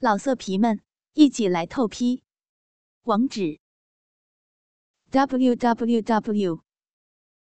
老色皮们，一起来透批！网址：w w w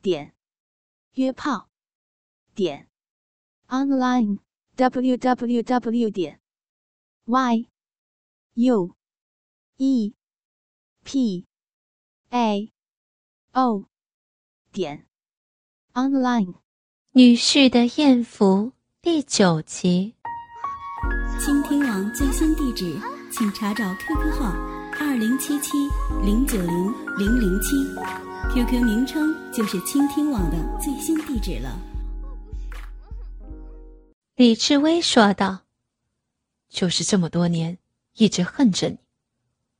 点约炮点 online w w w 点 y u e p a o 点 online。女婿的艳福第九集。倾听网最新地址，请查找 QQ 号二零七七零九零零零七，QQ 名称就是倾听网的最新地址了。李志威说道：“就是这么多年，一直恨着你，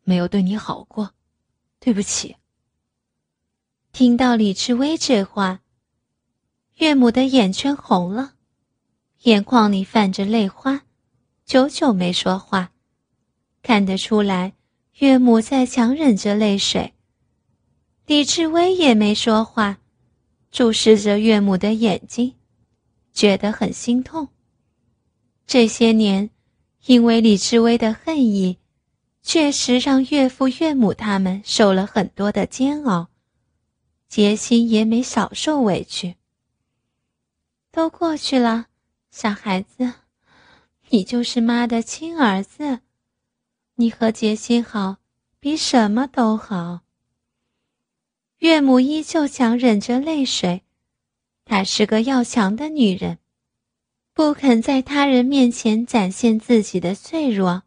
没有对你好过，对不起。”听到李志威这话，岳母的眼圈红了，眼眶里泛着泪花。久久没说话，看得出来岳母在强忍着泪水。李志威也没说话，注视着岳母的眼睛，觉得很心痛。这些年，因为李志威的恨意，确实让岳父岳母他们受了很多的煎熬，杰心也没少受委屈。都过去了，小孩子。你就是妈的亲儿子，你和杰西好，比什么都好。岳母依旧强忍着泪水，她是个要强的女人，不肯在他人面前展现自己的脆弱，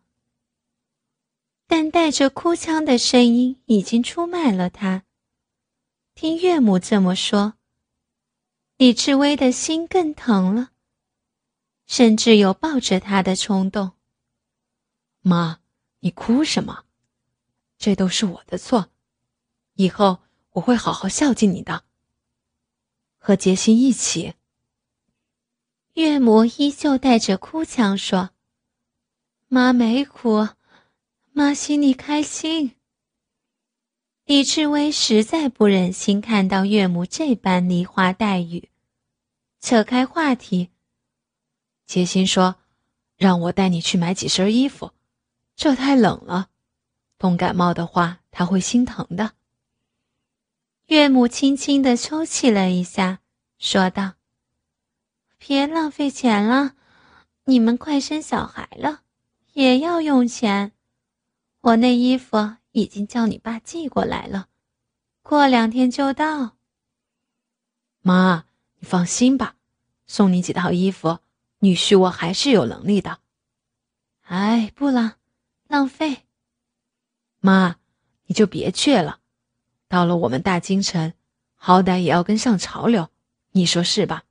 但带着哭腔的声音已经出卖了她。听岳母这么说，李志威的心更疼了。甚至有抱着他的冲动。妈，你哭什么？这都是我的错，以后我会好好孝敬你的。和杰心一起。岳母依旧带着哭腔说：“妈没哭，妈心里开心。”李志威实在不忍心看到岳母这般梨花带雨，扯开话题。杰心说：“让我带你去买几身衣服，这太冷了，冻感冒的话他会心疼的。”岳母轻轻的抽泣了一下，说道：“别浪费钱了，你们快生小孩了，也要用钱。我那衣服已经叫你爸寄过来了，过两天就到。”妈，你放心吧，送你几套衣服。女婿，我还是有能力的。哎，不了，浪费。妈，你就别去了。到了我们大京城，好歹也要跟上潮流，你说是吧？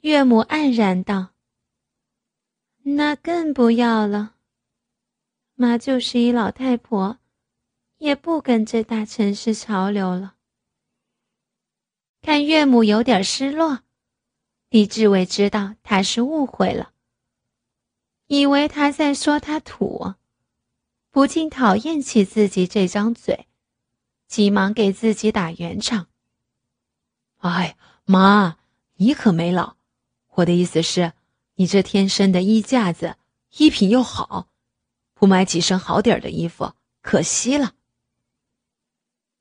岳母黯然道：“那更不要了。妈就是一老太婆，也不跟这大城市潮流了。”看岳母有点失落。李志伟知道他是误会了，以为他在说他土，不禁讨厌起自己这张嘴，急忙给自己打圆场。哎，妈，你可没老，我的意思是，你这天生的衣架子，衣品又好，不买几身好点的衣服，可惜了。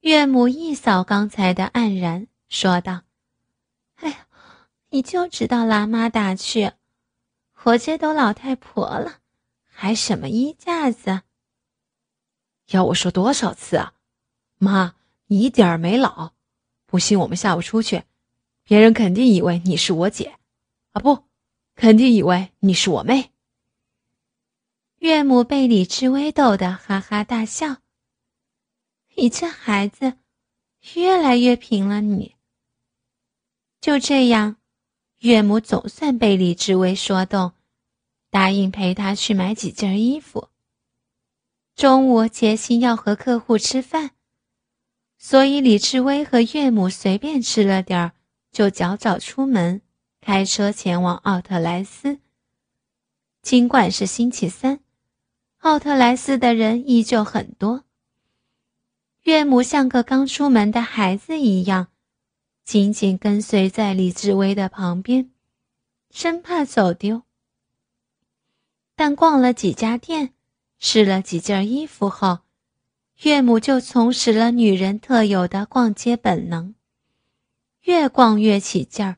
岳母一扫刚才的黯然，说道：“。”你就知道拉妈打趣，我这都老太婆了，还什么衣架子？要我说多少次啊？妈，你一点儿没老，不信我们下午出去，别人肯定以为你是我姐，啊不，肯定以为你是我妹。岳母被李志威逗得哈哈大笑。你这孩子，越来越平了。你就这样。岳母总算被李志威说动，答应陪他去买几件衣服。中午杰心要和客户吃饭，所以李志威和岳母随便吃了点儿，就早早出门，开车前往奥特莱斯。尽管是星期三，奥特莱斯的人依旧很多。岳母像个刚出门的孩子一样。紧紧跟随在李志威的旁边，生怕走丢。但逛了几家店，试了几件衣服后，岳母就重拾了女人特有的逛街本能，越逛越起劲儿。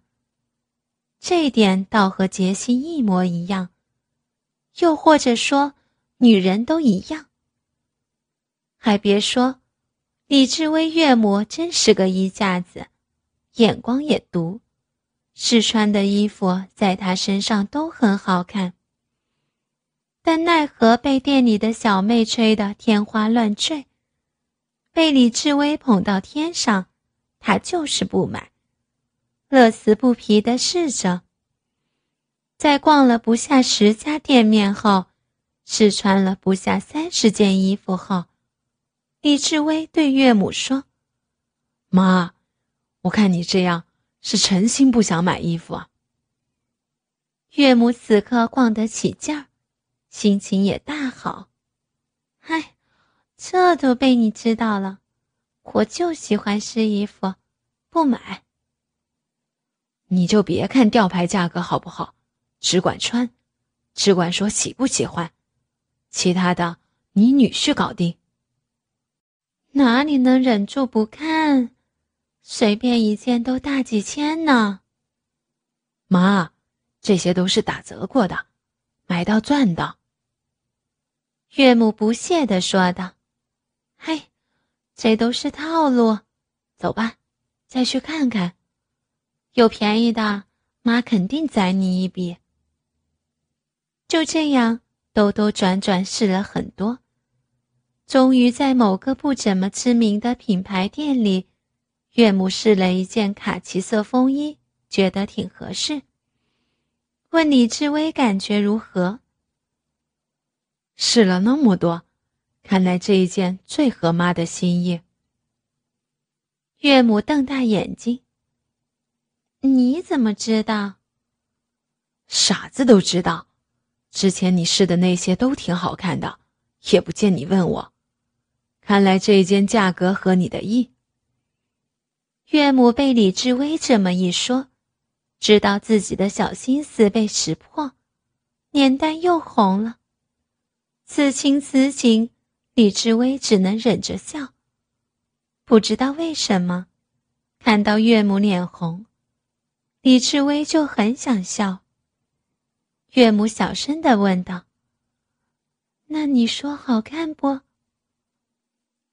这点倒和杰西一模一样，又或者说，女人都一样。还别说，李志威岳母真是个衣架子，眼光也毒，试穿的衣服在她身上都很好看。但奈何被店里的小妹吹得天花乱坠，被李志威捧到天上，她就是不买。乐此不疲的试着，在逛了不下十家店面后，试穿了不下三十件衣服后，李志威对岳母说：“妈，我看你这样是诚心不想买衣服啊。”岳母此刻逛得起劲儿，心情也大好。嗨，这都被你知道了，我就喜欢试衣服，不买。你就别看吊牌价格好不好，只管穿，只管说喜不喜欢，其他的你女婿搞定。哪里能忍住不看？随便一件都大几千呢。妈，这些都是打折过的，买到赚的。岳母不屑地说道：“嘿，这都是套路。走吧，再去看看。”有便宜的，妈肯定宰你一笔。就这样兜兜转转试了很多，终于在某个不怎么知名的品牌店里，岳母试了一件卡其色风衣，觉得挺合适。问李志威感觉如何？试了那么多，看来这一件最合妈的心意。岳母瞪大眼睛。你怎么知道？傻子都知道，之前你试的那些都挺好看的，也不见你问我。看来这一件价格合你的意。岳母被李志威这么一说，知道自己的小心思被识破，脸蛋又红了。此情此景，李志威只能忍着笑。不知道为什么，看到岳母脸红。李志威就很想笑。岳母小声的问道：“那你说好看不？”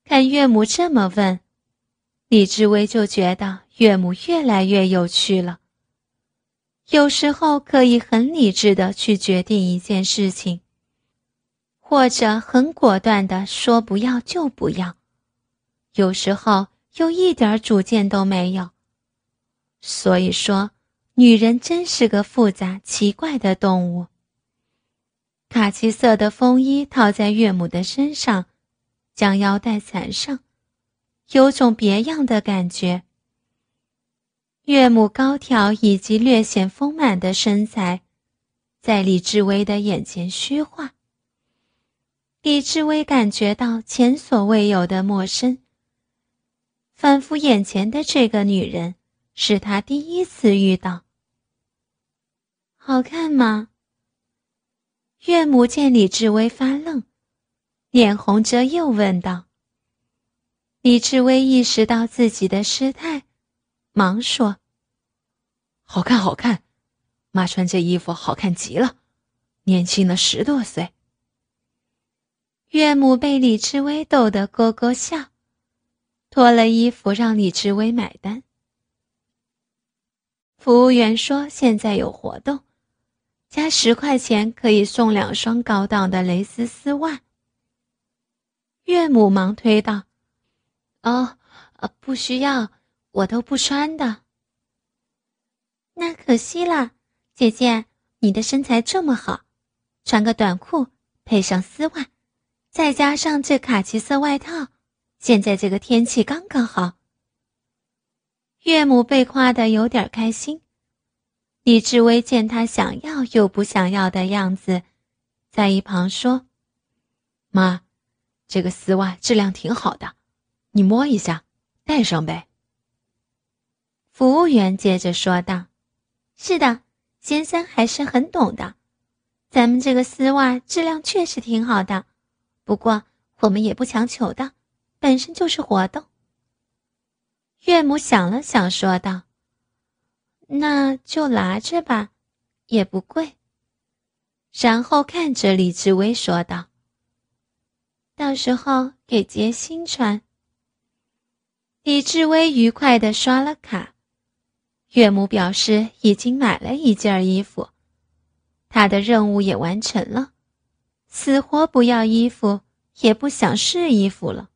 看岳母这么问，李志威就觉得岳母越来越有趣了。有时候可以很理智的去决定一件事情，或者很果断的说不要就不要；有时候又一点主见都没有。所以说。女人真是个复杂奇怪的动物。卡其色的风衣套在岳母的身上，将腰带缠上，有种别样的感觉。岳母高挑以及略显丰满的身材，在李志威的眼前虚化。李志威感觉到前所未有的陌生，仿佛眼前的这个女人。是他第一次遇到。好看吗？岳母见李志威发愣，脸红着又问道。李志威意识到自己的失态，忙说：“好看，好看，妈穿这衣服好看极了，年轻了十多岁。”岳母被李志威逗得咯咯笑，脱了衣服让李志威买单。服务员说：“现在有活动，加十块钱可以送两双高档的蕾丝丝袜。”岳母忙推道：“哦，呃，不需要，我都不穿的。”那可惜了，姐姐，你的身材这么好，穿个短裤配上丝袜，再加上这卡其色外套，现在这个天气刚刚好。岳母被夸得有点开心，李志威见他想要又不想要的样子，在一旁说：“妈，这个丝袜质量挺好的，你摸一下，戴上呗。”服务员接着说道：“是的，先生还是很懂的，咱们这个丝袜质量确实挺好的，不过我们也不强求的，本身就是活动。岳母想了想，说道：“那就拿着吧，也不贵。”然后看着李志威说道：“到时候给杰心穿。”李志威愉快地刷了卡。岳母表示已经买了一件衣服，他的任务也完成了，死活不要衣服，也不想试衣服了。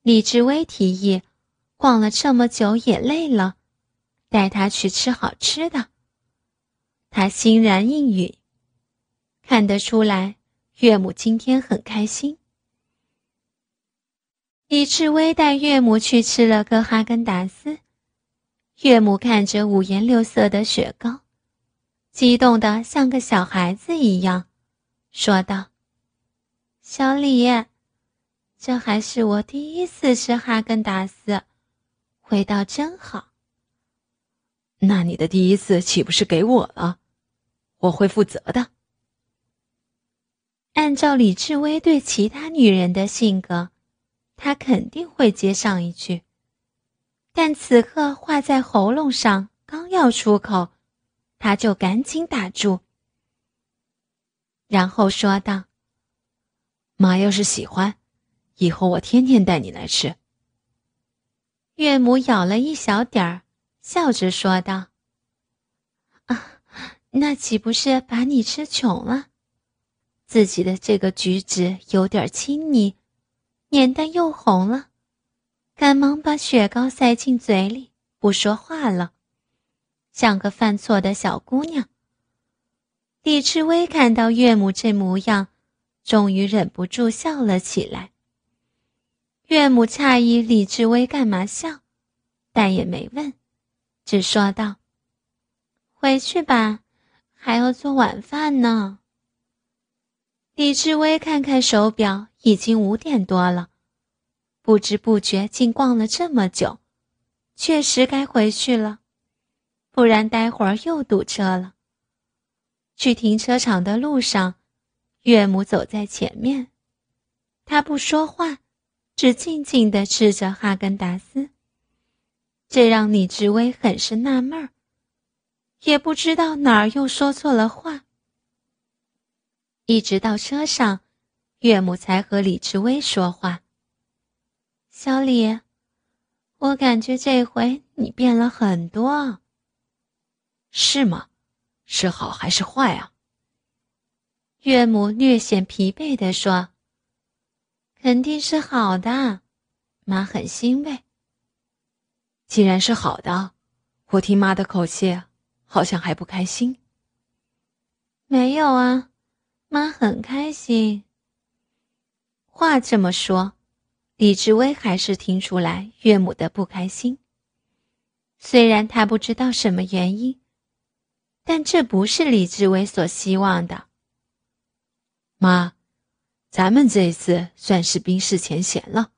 李志威提议，逛了这么久也累了，带他去吃好吃的。他欣然应允，看得出来岳母今天很开心。李志威带岳母去吃了个哈根达斯。岳母看着五颜六色的雪糕，激动的像个小孩子一样，说道：“小李，这还是我第一次吃哈根达斯，味道真好。”那你的第一次岂不是给我了？我会负责的。按照李志威对其他女人的性格，他肯定会接上一句。但此刻话在喉咙上，刚要出口，他就赶紧打住，然后说道：“妈要是喜欢，以后我天天带你来吃。”岳母咬了一小点儿，笑着说道：“啊，那岂不是把你吃穷了？自己的这个举止有点亲昵，脸蛋又红了。”赶忙把雪糕塞进嘴里，不说话了，像个犯错的小姑娘。李志威看到岳母这模样，终于忍不住笑了起来。岳母诧异李志威干嘛笑，但也没问，只说道：“回去吧，还要做晚饭呢。”李志威看看手表，已经五点多了。不知不觉竟逛了这么久，确实该回去了，不然待会儿又堵车了。去停车场的路上，岳母走在前面，她不说话，只静静地吃着哈根达斯。这让李志威很是纳闷儿，也不知道哪儿又说错了话。一直到车上，岳母才和李志威说话。小李，我感觉这回你变了很多，是吗？是好还是坏啊？岳母略显疲惫地说：“肯定是好的，妈很欣慰。既然是好的，我听妈的口气，好像还不开心。没有啊，妈很开心。话这么说。”李志威还是听出来岳母的不开心，虽然他不知道什么原因，但这不是李志威所希望的。妈，咱们这次算是冰释前嫌了，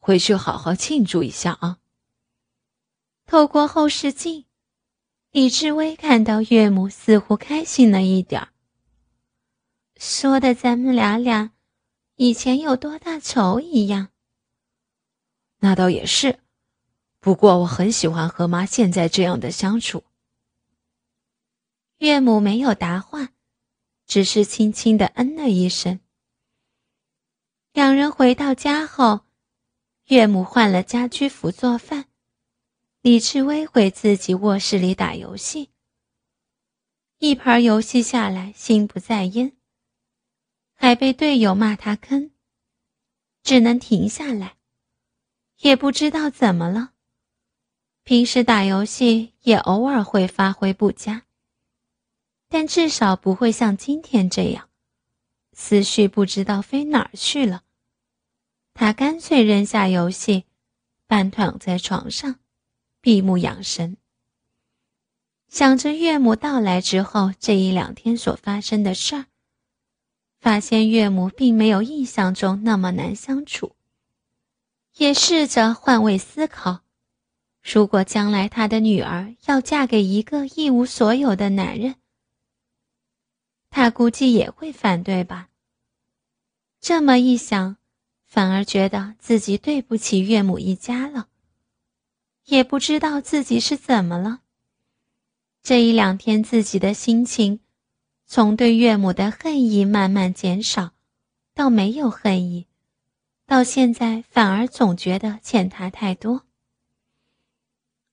回去好好庆祝一下啊。透过后视镜，李志威看到岳母似乎开心了一点儿，说的咱们俩俩以前有多大仇一样。那倒也是，不过我很喜欢和妈现在这样的相处。岳母没有答话，只是轻轻的嗯了一声。两人回到家后，岳母换了家居服做饭，李志威回自己卧室里打游戏。一盘游戏下来，心不在焉，还被队友骂他坑，只能停下来。也不知道怎么了，平时打游戏也偶尔会发挥不佳，但至少不会像今天这样，思绪不知道飞哪儿去了。他干脆扔下游戏，半躺在床上，闭目养神，想着岳母到来之后这一两天所发生的事儿，发现岳母并没有印象中那么难相处。也试着换位思考，如果将来他的女儿要嫁给一个一无所有的男人，他估计也会反对吧。这么一想，反而觉得自己对不起岳母一家了。也不知道自己是怎么了。这一两天，自己的心情从对岳母的恨意慢慢减少，到没有恨意，到现在反而总觉得欠他太多。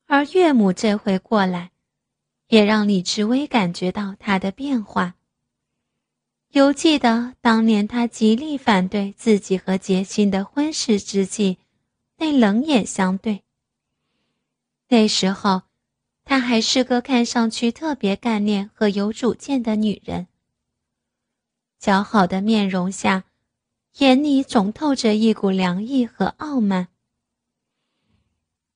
而岳母这回过来，也让李志威感觉到他的变化。犹记得当年他极力反对自己和杰心的婚事之际，那冷眼相对。那时候。她还是个看上去特别干练和有主见的女人。姣好的面容下，眼里总透着一股凉意和傲慢。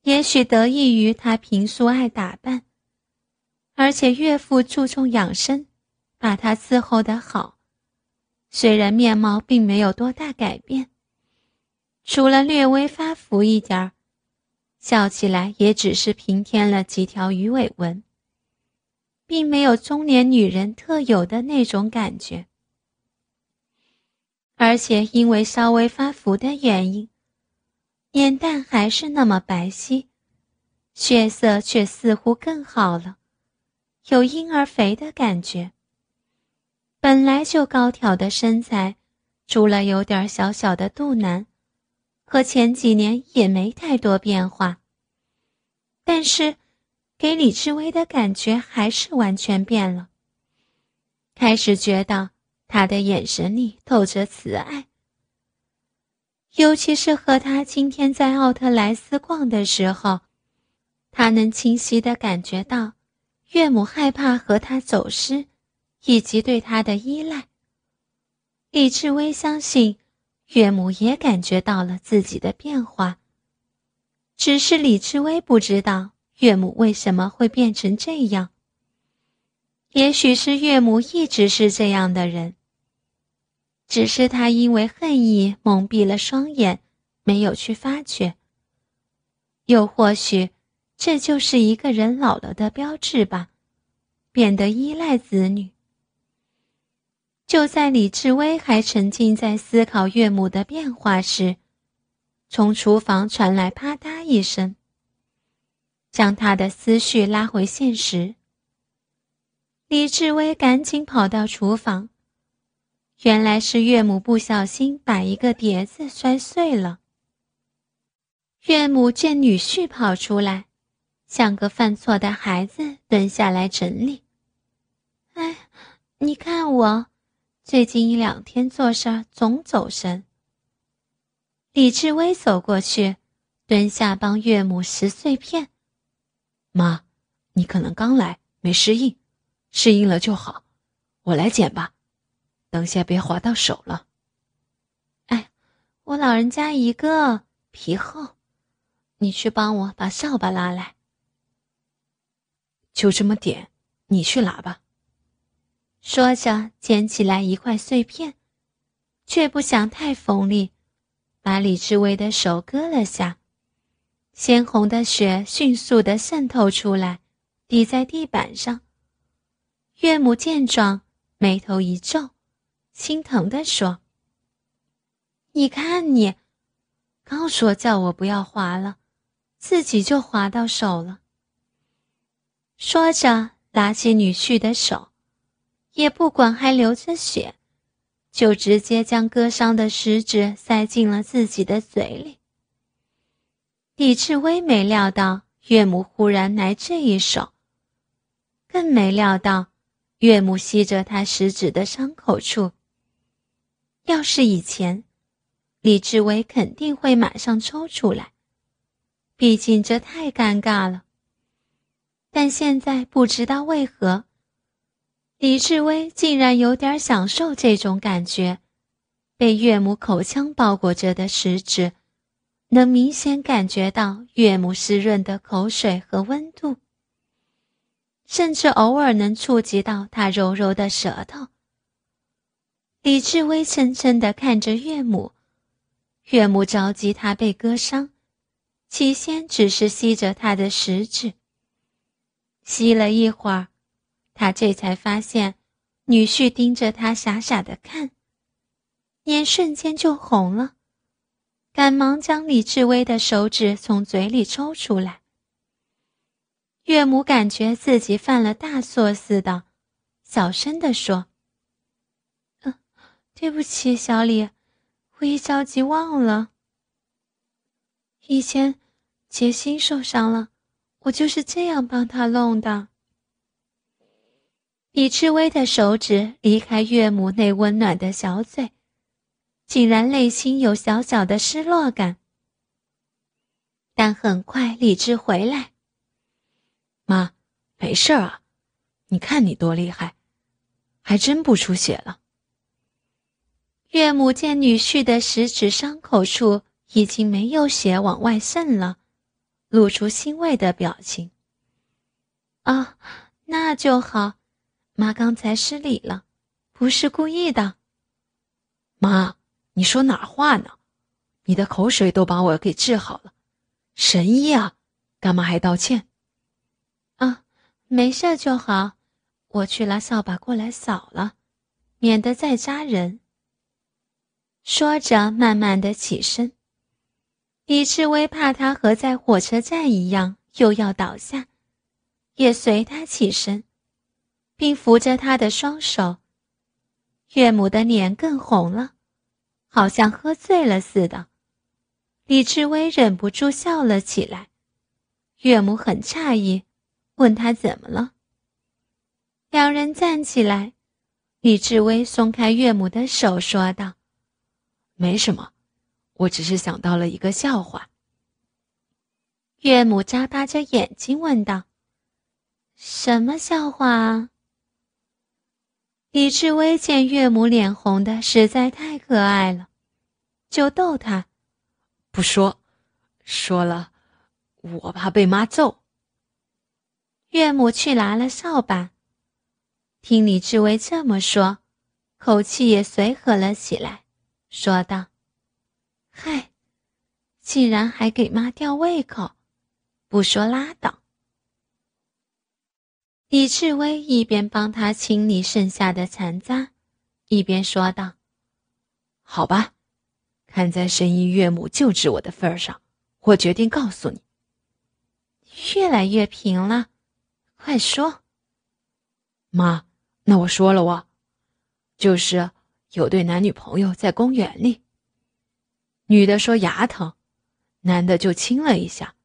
也许得益于她平素爱打扮，而且岳父注重养生，把她伺候得好。虽然面貌并没有多大改变，除了略微发福一点儿。笑起来也只是平添了几条鱼尾纹，并没有中年女人特有的那种感觉。而且因为稍微发福的原因，脸蛋还是那么白皙，血色却似乎更好了，有婴儿肥的感觉。本来就高挑的身材，除了有点小小的肚腩。和前几年也没太多变化，但是给李志威的感觉还是完全变了。开始觉得他的眼神里透着慈爱，尤其是和他今天在奥特莱斯逛的时候，他能清晰的感觉到岳母害怕和他走失，以及对他的依赖。李志威相信。岳母也感觉到了自己的变化，只是李志威不知道岳母为什么会变成这样。也许是岳母一直是这样的人，只是他因为恨意蒙蔽了双眼，没有去发觉。又或许，这就是一个人老了的标志吧，变得依赖子女。就在李志威还沉浸在思考岳母的变化时，从厨房传来啪嗒一声，将他的思绪拉回现实。李志威赶紧跑到厨房，原来是岳母不小心把一个碟子摔碎了。岳母见女婿跑出来，像个犯错的孩子蹲下来整理。哎，你看我。最近一两天做事总走神。李志威走过去，蹲下帮岳母拾碎片。妈，你可能刚来没适应，适应了就好。我来捡吧，等下别划到手了。哎，我老人家一个皮厚，你去帮我把扫把拉来。就这么点，你去拿吧。说着，捡起来一块碎片，却不想太锋利，把李志威的手割了下，鲜红的血迅速的渗透出来，滴在地板上。岳母见状，眉头一皱，心疼的说：“你看你，刚说叫我不要划了，自己就划到手了。”说着，拉起女婿的手。也不管还流着血，就直接将割伤的食指塞进了自己的嘴里。李志威没料到岳母忽然来这一手，更没料到岳母吸着他食指的伤口处。要是以前，李志威肯定会马上抽出来，毕竟这太尴尬了。但现在不知道为何。李志威竟然有点享受这种感觉，被岳母口腔包裹着的食指，能明显感觉到岳母湿润的口水和温度，甚至偶尔能触及到她柔柔的舌头。李志威深深地看着岳母，岳母着急他被割伤，起先只是吸着他的食指，吸了一会儿。他这才发现，女婿盯着他傻傻的看，脸瞬间就红了，赶忙将李志威的手指从嘴里抽出来。岳母感觉自己犯了大错似的，小声的说：“嗯，对不起，小李，我一着急忘了。以前杰心受伤了，我就是这样帮他弄的。”李志威的手指离开岳母那温暖的小嘴，竟然内心有小小的失落感。但很快理智回来。妈，没事儿啊，你看你多厉害，还真不出血了。岳母见女婿的食指伤口处已经没有血往外渗了，露出欣慰的表情。啊，那就好，妈刚才失礼了，不是故意的。妈，你说哪话呢？你的口水都把我给治好了，神医啊，干嘛还道歉？啊，没事就好。我去拿扫把过来扫了，免得再扎人。说着，慢慢的起身。李志威怕他和在火车站一样又要倒下，也随他起身，并扶着他的双手。岳母的脸更红了，好像喝醉了似的。李志威忍不住笑了起来。岳母很诧异。问他怎么了？两人站起来，李志威松开岳母的手，说道：“没什么，我只是想到了一个笑话。”岳母眨巴着眼睛问道：“什么笑话啊？”李志威见岳母脸红的实在太可爱了，就逗她：“不说，说了，我怕被妈揍。”岳母去拿了扫把，听李志威这么说，口气也随和了起来，说道：“嗨，竟然还给妈吊胃口，不说拉倒。”李志威一边帮他清理剩下的残渣，一边说道：“好吧，看在神医岳母救治我的份上，我决定告诉你，越来越平了。”快说，妈，那我说了哇，就是有对男女朋友在公园里，女的说牙疼，男的就亲了一下，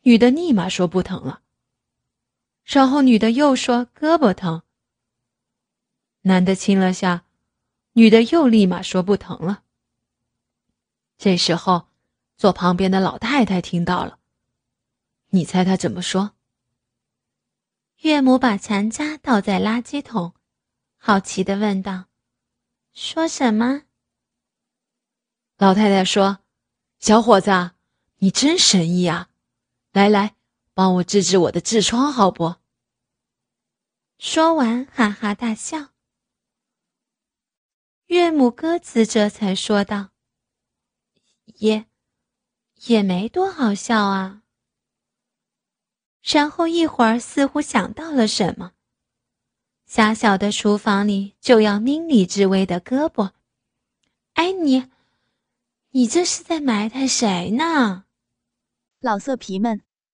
女的立马说不疼了，然后女的又说胳膊疼，男的亲了下，女的又立马说不疼了。这时候，坐旁边的老太太听到了，你猜她怎么说？岳母把残渣倒在垃圾桶，好奇的问道：“说什么？”老太太说：“小伙子，你真神医啊！来来，帮我治治我的痔疮，好不？”说完，哈哈大笑。岳母鸽子这才说道：“也，也没多好笑啊。”然后一会儿，似乎想到了什么。狭小的厨房里就要拧李志威的胳膊。哎，你，你这是在埋汰谁呢？老色皮们，